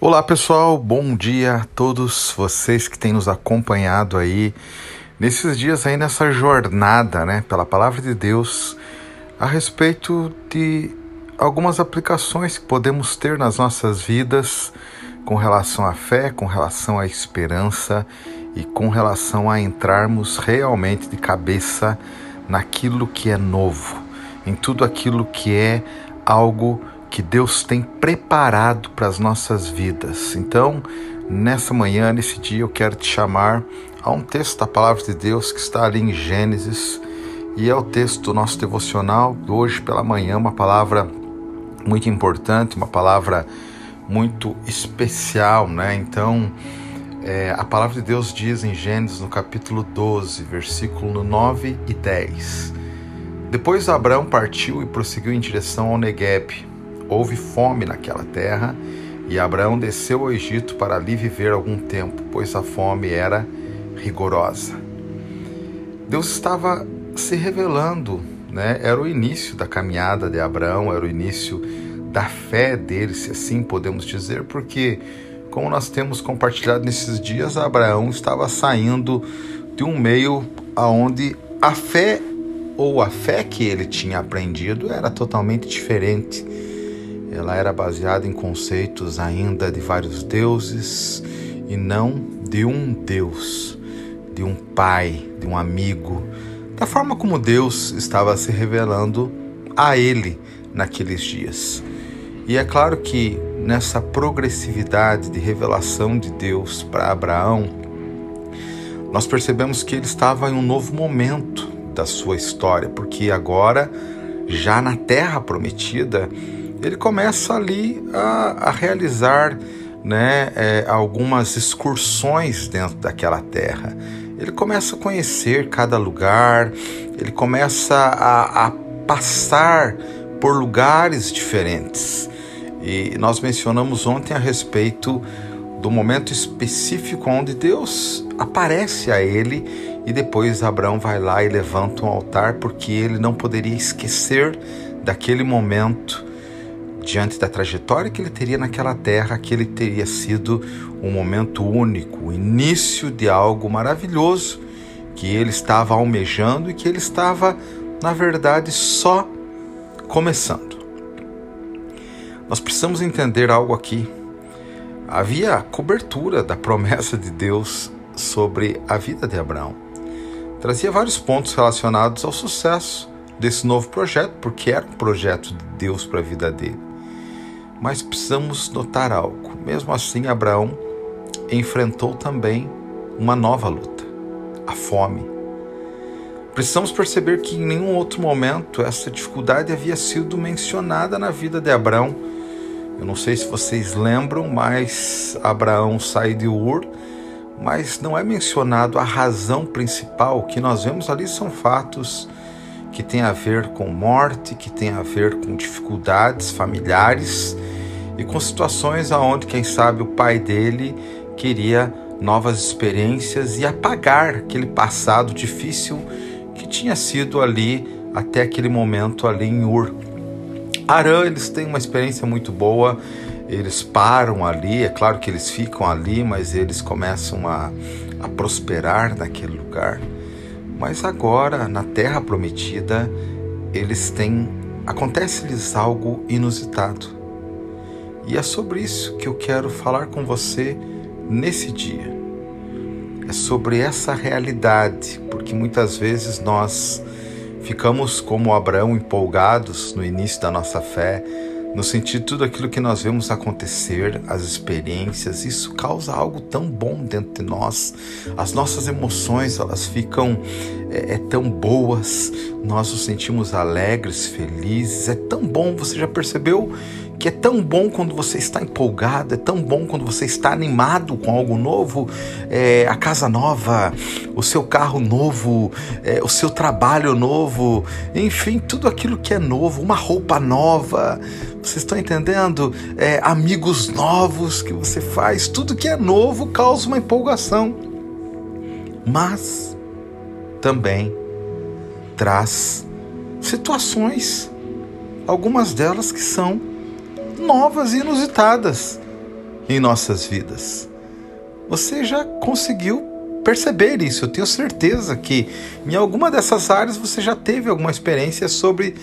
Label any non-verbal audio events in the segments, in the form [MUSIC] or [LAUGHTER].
Olá pessoal, bom dia a todos vocês que têm nos acompanhado aí nesses dias aí nessa jornada, né, pela palavra de Deus a respeito de algumas aplicações que podemos ter nas nossas vidas com relação à fé, com relação à esperança e com relação a entrarmos realmente de cabeça naquilo que é novo, em tudo aquilo que é algo que Deus tem preparado para as nossas vidas. Então, nessa manhã, nesse dia, eu quero te chamar a um texto da palavra de Deus que está ali em Gênesis e é o texto do nosso devocional hoje pela manhã, uma palavra muito importante, uma palavra muito especial, né? Então, é, a palavra de Deus diz em Gênesis, no capítulo 12, versículo 9 e 10. Depois Abraão partiu e prosseguiu em direção ao Negueb. Houve fome naquela terra e Abraão desceu ao Egito para ali viver algum tempo, pois a fome era rigorosa. Deus estava se revelando, né? Era o início da caminhada de Abraão, era o início da fé dele, se assim podemos dizer, porque, como nós temos compartilhado nesses dias, Abraão estava saindo de um meio aonde a fé ou a fé que ele tinha aprendido era totalmente diferente. Ela era baseada em conceitos ainda de vários deuses e não de um Deus, de um pai, de um amigo, da forma como Deus estava se revelando a ele naqueles dias. E é claro que nessa progressividade de revelação de Deus para Abraão, nós percebemos que ele estava em um novo momento da sua história, porque agora, já na terra prometida, ele começa ali a, a realizar né, é, algumas excursões dentro daquela terra. Ele começa a conhecer cada lugar, ele começa a, a passar por lugares diferentes. E nós mencionamos ontem a respeito do momento específico onde Deus aparece a ele e depois Abraão vai lá e levanta um altar porque ele não poderia esquecer daquele momento diante da trajetória que ele teria naquela terra, que ele teria sido um momento único, o início de algo maravilhoso que ele estava almejando e que ele estava, na verdade, só começando. Nós precisamos entender algo aqui. Havia cobertura da promessa de Deus sobre a vida de Abraão. Trazia vários pontos relacionados ao sucesso desse novo projeto, porque era um projeto de Deus para a vida dele. Mas precisamos notar algo. Mesmo assim, Abraão enfrentou também uma nova luta: a fome. Precisamos perceber que em nenhum outro momento essa dificuldade havia sido mencionada na vida de Abraão eu não sei se vocês lembram, mas Abraão sai de Ur, mas não é mencionado a razão principal. O que nós vemos ali são fatos que têm a ver com morte, que têm a ver com dificuldades familiares e com situações aonde, quem sabe, o pai dele queria novas experiências e apagar aquele passado difícil que tinha sido ali até aquele momento ali em Ur. Arã, eles têm uma experiência muito boa, eles param ali, é claro que eles ficam ali, mas eles começam a, a prosperar naquele lugar. Mas agora, na terra prometida, eles têm. acontece-lhes algo inusitado. E é sobre isso que eu quero falar com você nesse dia. É sobre essa realidade, porque muitas vezes nós Ficamos como Abraão empolgados no início da nossa fé, no sentido tudo aquilo que nós vemos acontecer, as experiências, isso causa algo tão bom dentro de nós. As nossas emoções, elas ficam é, é tão boas, nós nos sentimos alegres, felizes, é tão bom, você já percebeu que é tão bom quando você está empolgado, é tão bom quando você está animado com algo novo, é, a casa nova, o seu carro novo, é, o seu trabalho novo, enfim, tudo aquilo que é novo, uma roupa nova, vocês estão entendendo? É, amigos novos que você faz, tudo que é novo causa uma empolgação, mas também traz situações, algumas delas que são novas e inusitadas. em nossas vidas. Você já conseguiu perceber isso? Eu tenho certeza que em alguma dessas áreas você já teve alguma experiência sobre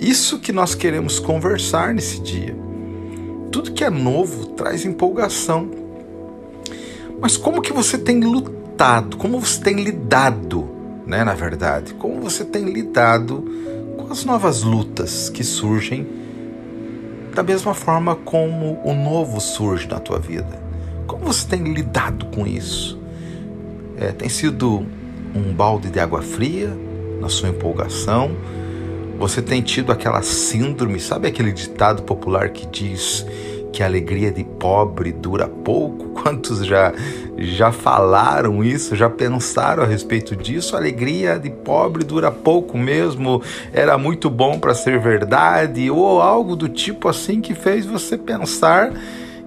isso que nós queremos conversar nesse dia. Tudo que é novo traz empolgação. Mas como que você tem lutado? Como você tem lidado, né, na verdade? Como você tem lidado com as novas lutas que surgem da mesma forma como o novo surge na tua vida? Como você tem lidado com isso? É, tem sido um balde de água fria na sua empolgação? Você tem tido aquela síndrome, sabe aquele ditado popular que diz que a alegria de pobre dura pouco? [LAUGHS] Quantos já já falaram isso, já pensaram a respeito disso? A alegria de pobre dura pouco mesmo, era muito bom para ser verdade, ou algo do tipo assim que fez você pensar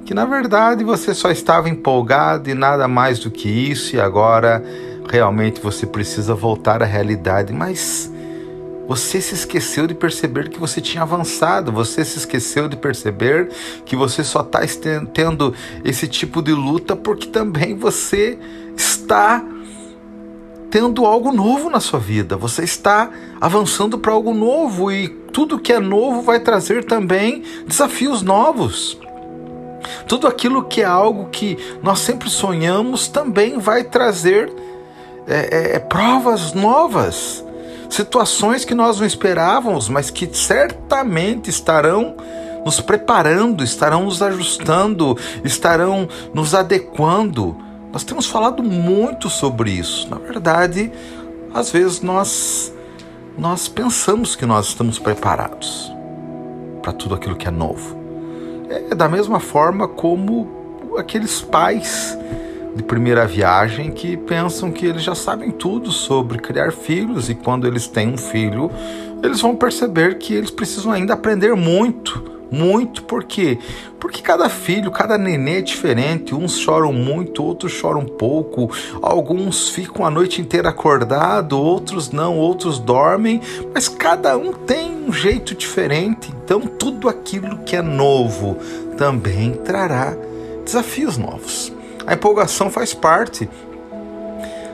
que na verdade você só estava empolgado e nada mais do que isso, e agora realmente você precisa voltar à realidade. Mas você se esqueceu de perceber que você tinha avançado, você se esqueceu de perceber que você só está tendo esse tipo de luta porque também você está tendo algo novo na sua vida, você está avançando para algo novo e tudo que é novo vai trazer também desafios novos. Tudo aquilo que é algo que nós sempre sonhamos também vai trazer é, é, provas novas situações que nós não esperávamos, mas que certamente estarão nos preparando, estarão nos ajustando, estarão nos adequando. Nós temos falado muito sobre isso. Na verdade, às vezes nós nós pensamos que nós estamos preparados para tudo aquilo que é novo. É da mesma forma como aqueles pais de primeira viagem que pensam que eles já sabem tudo sobre criar filhos e quando eles têm um filho, eles vão perceber que eles precisam ainda aprender muito. Muito, por quê? Porque cada filho, cada nenê é diferente. Uns choram muito, outros choram pouco. Alguns ficam a noite inteira acordado, outros não, outros dormem. Mas cada um tem um jeito diferente. Então, tudo aquilo que é novo também trará desafios novos. A empolgação faz parte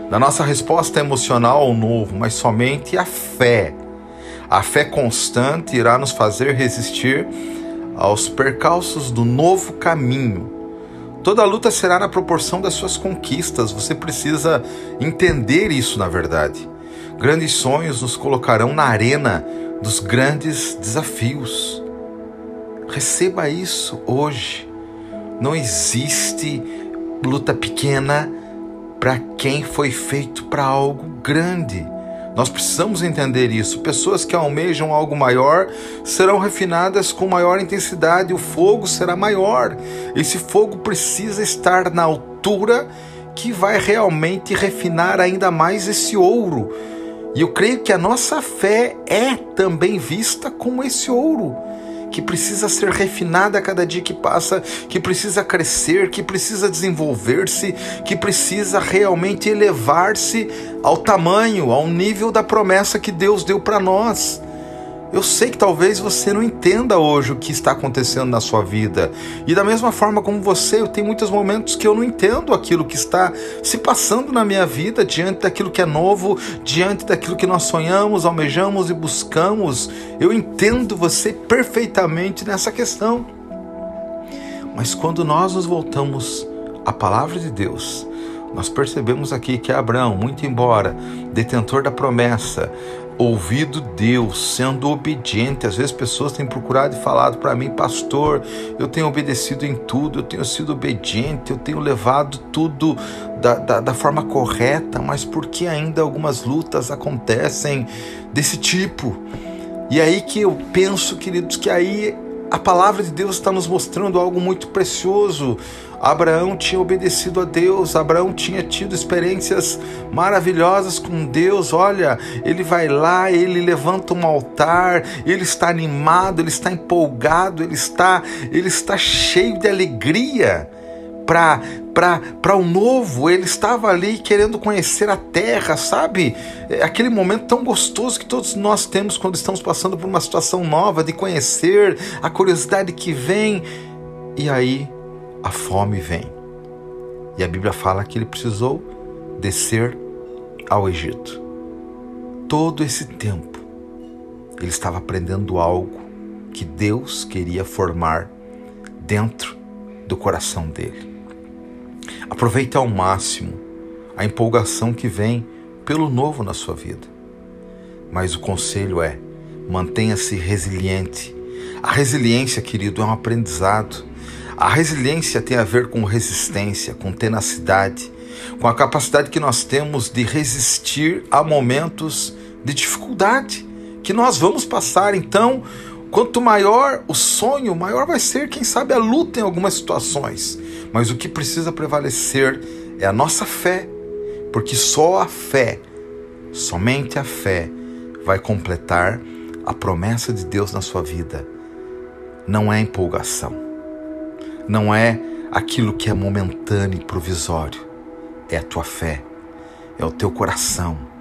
da nossa resposta emocional ao novo, mas somente a fé. A fé constante irá nos fazer resistir aos percalços do novo caminho. Toda luta será na proporção das suas conquistas, você precisa entender isso na verdade. Grandes sonhos nos colocarão na arena dos grandes desafios. Receba isso hoje. Não existe luta pequena para quem foi feito para algo grande. Nós precisamos entender isso. Pessoas que almejam algo maior serão refinadas com maior intensidade, o fogo será maior. Esse fogo precisa estar na altura que vai realmente refinar ainda mais esse ouro. E eu creio que a nossa fé é também vista como esse ouro que precisa ser refinada a cada dia que passa, que precisa crescer, que precisa desenvolver-se, que precisa realmente elevar-se ao tamanho, ao nível da promessa que Deus deu para nós. Eu sei que talvez você não entenda hoje o que está acontecendo na sua vida. E da mesma forma como você, eu tenho muitos momentos que eu não entendo aquilo que está se passando na minha vida diante daquilo que é novo, diante daquilo que nós sonhamos, almejamos e buscamos. Eu entendo você perfeitamente nessa questão. Mas quando nós nos voltamos à palavra de Deus, nós percebemos aqui que Abraão, muito embora detentor da promessa, ouvido Deus, sendo obediente. Às vezes pessoas têm procurado e falado para mim, pastor, eu tenho obedecido em tudo, eu tenho sido obediente, eu tenho levado tudo da, da, da forma correta, mas por que ainda algumas lutas acontecem desse tipo? E aí que eu penso, queridos, que aí a palavra de Deus está nos mostrando algo muito precioso. Abraão tinha obedecido a Deus, Abraão tinha tido experiências maravilhosas com Deus. Olha, ele vai lá, ele levanta um altar, ele está animado, ele está empolgado, ele está, ele está cheio de alegria para para o novo, ele estava ali querendo conhecer a terra, sabe? É aquele momento tão gostoso que todos nós temos quando estamos passando por uma situação nova, de conhecer, a curiosidade que vem. E aí a fome vem. E a Bíblia fala que ele precisou descer ao Egito. Todo esse tempo, ele estava aprendendo algo que Deus queria formar dentro do coração dele. Aproveite ao máximo a empolgação que vem pelo novo na sua vida. Mas o conselho é: mantenha-se resiliente. A resiliência, querido, é um aprendizado. A resiliência tem a ver com resistência, com tenacidade, com a capacidade que nós temos de resistir a momentos de dificuldade que nós vamos passar. Então, quanto maior o sonho, maior vai ser, quem sabe, a luta em algumas situações. Mas o que precisa prevalecer é a nossa fé, porque só a fé, somente a fé, vai completar a promessa de Deus na sua vida. Não é empolgação, não é aquilo que é momentâneo e provisório, é a tua fé, é o teu coração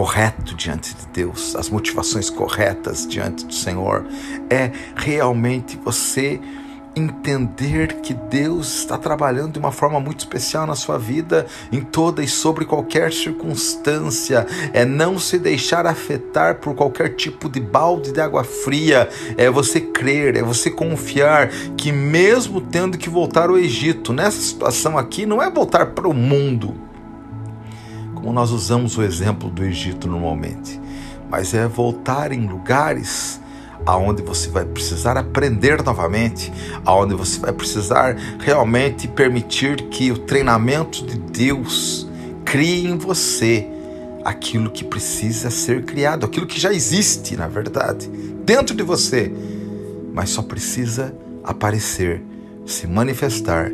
correto diante de Deus, as motivações corretas diante do Senhor, é realmente você entender que Deus está trabalhando de uma forma muito especial na sua vida, em toda e sobre qualquer circunstância, é não se deixar afetar por qualquer tipo de balde de água fria, é você crer, é você confiar que mesmo tendo que voltar ao Egito, nessa situação aqui não é voltar para o mundo, como nós usamos o exemplo do Egito normalmente, mas é voltar em lugares aonde você vai precisar aprender novamente, aonde você vai precisar realmente permitir que o treinamento de Deus crie em você aquilo que precisa ser criado, aquilo que já existe, na verdade, dentro de você, mas só precisa aparecer, se manifestar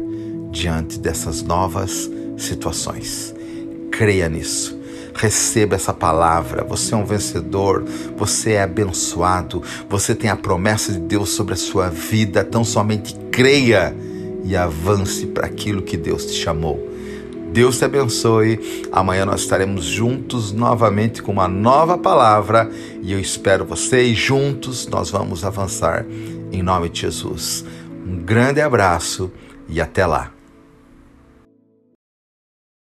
diante dessas novas situações. Creia nisso receba essa palavra. Você é um vencedor, você é abençoado, você tem a promessa de Deus sobre a sua vida. Tão somente creia e avance para aquilo que Deus te chamou. Deus te abençoe. Amanhã nós estaremos juntos novamente com uma nova palavra e eu espero você e juntos nós vamos avançar em nome de Jesus. Um grande abraço e até lá.